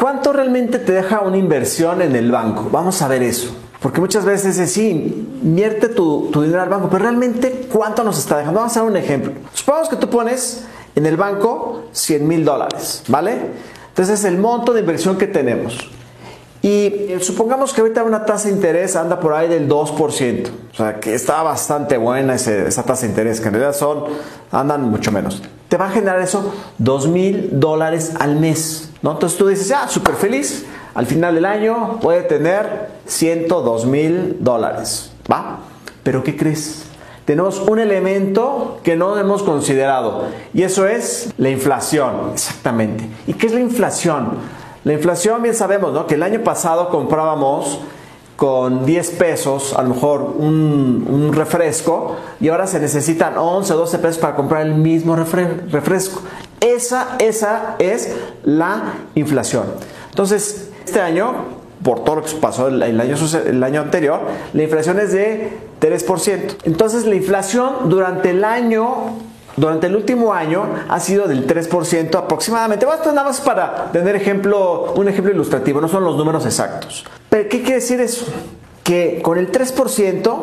¿Cuánto realmente te deja una inversión en el banco? Vamos a ver eso. Porque muchas veces es, sí, invierte tu, tu dinero al banco, pero realmente ¿cuánto nos está dejando? Vamos a dar un ejemplo. Supongamos que tú pones en el banco 100 mil dólares, ¿vale? Entonces es el monto de inversión que tenemos. Y eh, supongamos que ahorita una tasa de interés anda por ahí del 2%. O sea, que está bastante buena esa tasa de interés, que en realidad son, andan mucho menos. Te va a generar eso 2 mil dólares al mes. ¿No? Entonces tú dices, ah, súper feliz. Al final del año puede tener 102 mil dólares. ¿Va? Pero ¿qué crees? Tenemos un elemento que no hemos considerado y eso es la inflación. Exactamente. ¿Y qué es la inflación? La inflación, bien sabemos, ¿no? Que el año pasado comprábamos con 10 pesos, a lo mejor un, refresco, y ahora se necesitan 11 o 12 pesos para comprar el mismo refresco. Esa, esa es la inflación. Entonces, este año, por todo lo que pasó el, año, el año anterior, la inflación es de 3%. Entonces, la inflación durante el año durante el último año ha sido del 3% aproximadamente. Bueno, esto nada más para tener ejemplo, un ejemplo ilustrativo, no son los números exactos. Pero ¿qué quiere decir eso? Que con el 3%,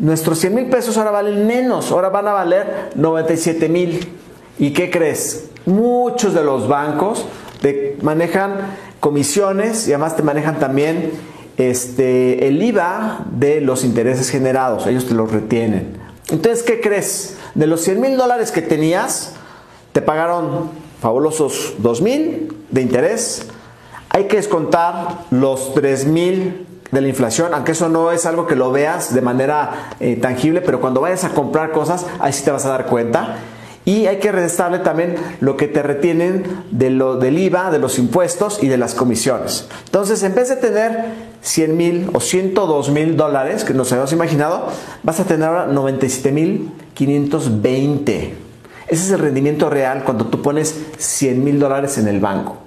nuestros 100 mil pesos ahora valen menos, ahora van a valer 97 mil. ¿Y qué crees? Muchos de los bancos te manejan comisiones y además te manejan también este, el IVA de los intereses generados, ellos te los retienen. Entonces, ¿qué crees? De los 100 mil dólares que tenías, te pagaron fabulosos 2 mil de interés. Hay que descontar los 3 mil de la inflación, aunque eso no es algo que lo veas de manera eh, tangible, pero cuando vayas a comprar cosas, ahí sí te vas a dar cuenta. Y hay que restarle también lo que te retienen de lo, del IVA, de los impuestos y de las comisiones. Entonces, en vez de tener 100 mil o 102 mil dólares, que nos habíamos imaginado, vas a tener ahora 97 mil 520. Ese es el rendimiento real cuando tú pones 100 mil dólares en el banco.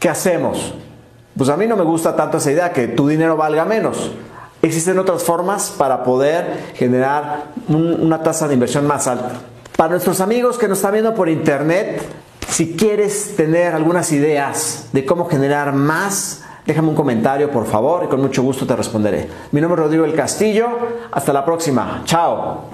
¿Qué hacemos? Pues a mí no me gusta tanto esa idea, que tu dinero valga menos. Existen otras formas para poder generar una tasa de inversión más alta. Para nuestros amigos que nos están viendo por internet, si quieres tener algunas ideas de cómo generar más, déjame un comentario por favor y con mucho gusto te responderé. Mi nombre es Rodrigo El Castillo. Hasta la próxima. Chao.